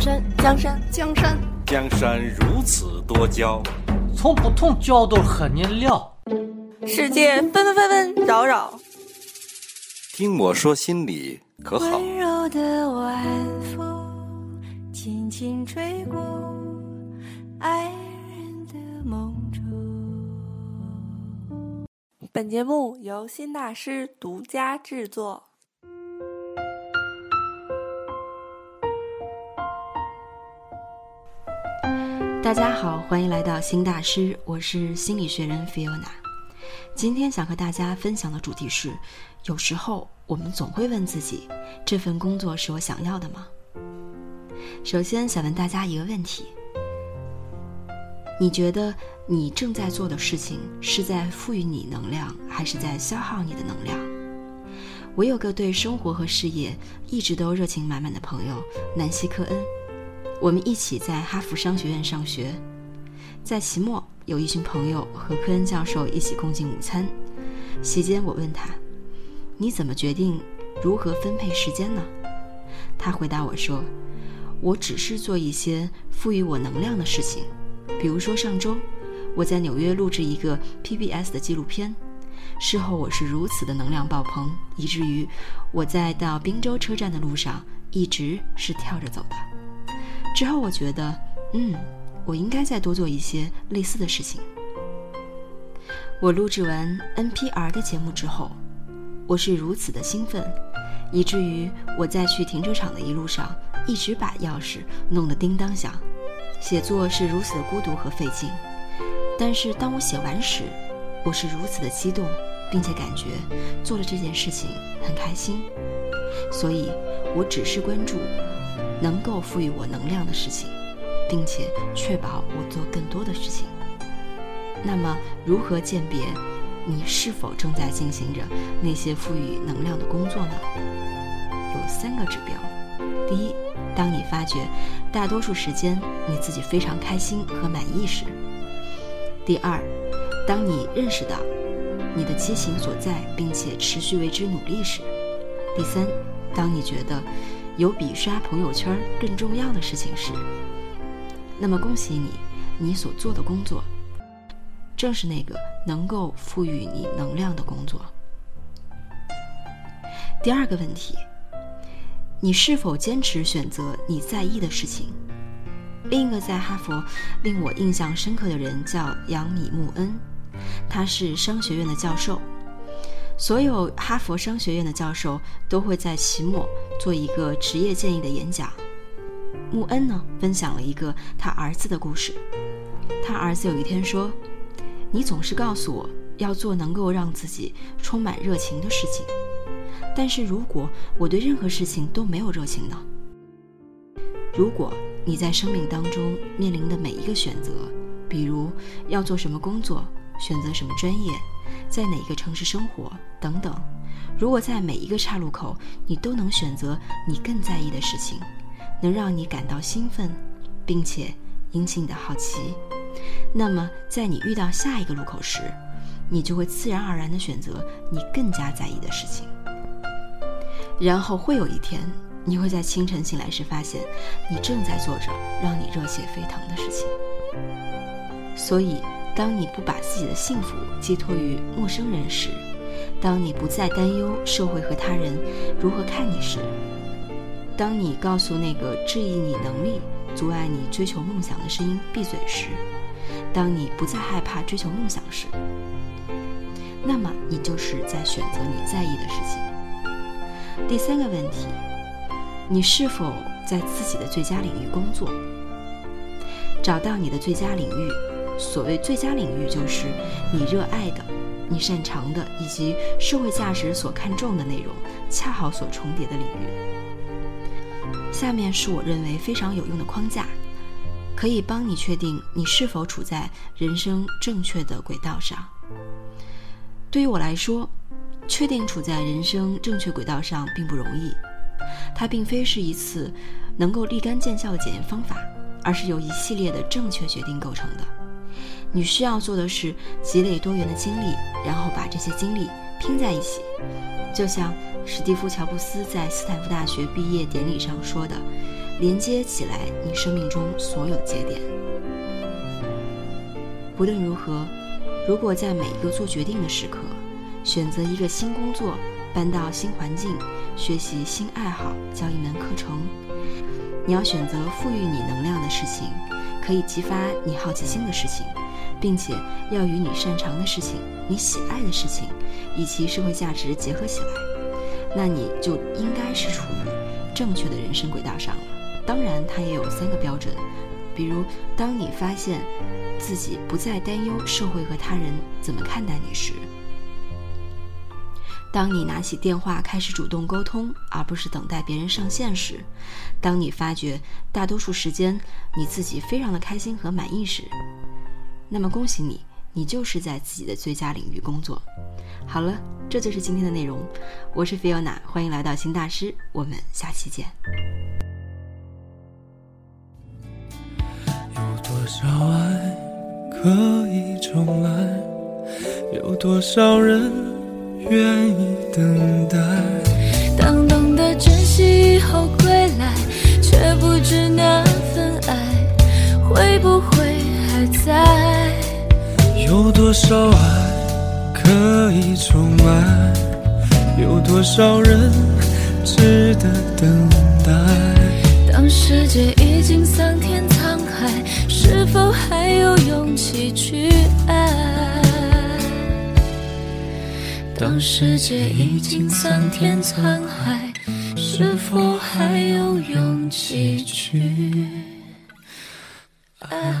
江山，江山，江山，江山如此多娇，从不同角度和你聊。世界纷纷纷纷扰扰，听我说心里可好？温柔的晚风轻轻吹过爱人的梦中。本节目由新大师独家制作。大家好，欢迎来到新大师，我是心理学人 Fiona。今天想和大家分享的主题是：有时候我们总会问自己，这份工作是我想要的吗？首先想问大家一个问题：你觉得你正在做的事情是在赋予你能量，还是在消耗你的能量？我有个对生活和事业一直都热情满满的朋友南希·科恩。我们一起在哈佛商学院上学，在期末有一群朋友和科恩教授一起共进午餐。席间，我问他：“你怎么决定如何分配时间呢？”他回答我说：“我只是做一些赋予我能量的事情，比如说上周我在纽约录制一个 PBS 的纪录片，事后我是如此的能量爆棚，以至于我在到滨州车站的路上一直是跳着走的。”之后，我觉得，嗯，我应该再多做一些类似的事情。我录制完 NPR 的节目之后，我是如此的兴奋，以至于我在去停车场的一路上一直把钥匙弄得叮当响。写作是如此的孤独和费劲，但是当我写完时，我是如此的激动，并且感觉做了这件事情很开心。所以，我只是关注。能够赋予我能量的事情，并且确保我做更多的事情。那么，如何鉴别你是否正在进行着那些赋予能量的工作呢？有三个指标：第一，当你发觉大多数时间你自己非常开心和满意时；第二，当你认识到你的激情所在，并且持续为之努力时；第三，当你觉得。有比刷朋友圈更重要的事情时，那么恭喜你，你所做的工作正是那个能够赋予你能量的工作。第二个问题，你是否坚持选择你在意的事情？另一个在哈佛令我印象深刻的人叫杨米穆恩，他是商学院的教授。所有哈佛商学院的教授都会在期末做一个职业建议的演讲。穆恩呢，分享了一个他儿子的故事。他儿子有一天说：“你总是告诉我要做能够让自己充满热情的事情，但是如果我对任何事情都没有热情呢？如果你在生命当中面临的每一个选择，比如要做什么工作，选择什么专业。”在哪个城市生活等等，如果在每一个岔路口你都能选择你更在意的事情，能让你感到兴奋，并且引起你的好奇，那么在你遇到下一个路口时，你就会自然而然地选择你更加在意的事情。然后会有一天，你会在清晨醒来时发现，你正在做着让你热血沸腾的事情。所以。当你不把自己的幸福寄托于陌生人时，当你不再担忧社会和他人如何看你时，当你告诉那个质疑你能力、阻碍你追求梦想的声音闭嘴时，当你不再害怕追求梦想时，那么你就是在选择你在意的事情。第三个问题，你是否在自己的最佳领域工作？找到你的最佳领域。所谓最佳领域，就是你热爱的、你擅长的，以及社会价值所看重的内容恰好所重叠的领域。下面是我认为非常有用的框架，可以帮你确定你是否处在人生正确的轨道上。对于我来说，确定处在人生正确轨道上并不容易，它并非是一次能够立竿见效的检验方法，而是由一系列的正确决定构成的。你需要做的是积累多元的经历，然后把这些经历拼在一起。就像史蒂夫·乔布斯在斯坦福大学毕业典礼上说的：“连接起来你生命中所有节点。无论如何，如果在每一个做决定的时刻，选择一个新工作，搬到新环境，学习新爱好，教一门课程，你要选择赋予你能量的事情，可以激发你好奇心的事情，并且要与你擅长的事情、你喜爱的事情以及社会价值结合起来，那你就应该是处于正确的人生轨道上了。当然，它也有三个标准，比如当你发现自己不再担忧社会和他人怎么看待你时。当你拿起电话开始主动沟通，而不是等待别人上线时；当你发觉大多数时间你自己非常的开心和满意时，那么恭喜你，你就是在自己的最佳领域工作。好了，这就是今天的内容。我是菲欧娜，欢迎来到新大师，我们下期见。有多少爱可以重来？有多少人？愿意等待。当多少爱可以重来？有多少人值得等待？当世界已经桑田沧海，是否还有勇气去爱？当世界已经桑田沧海，是否还有勇气去爱？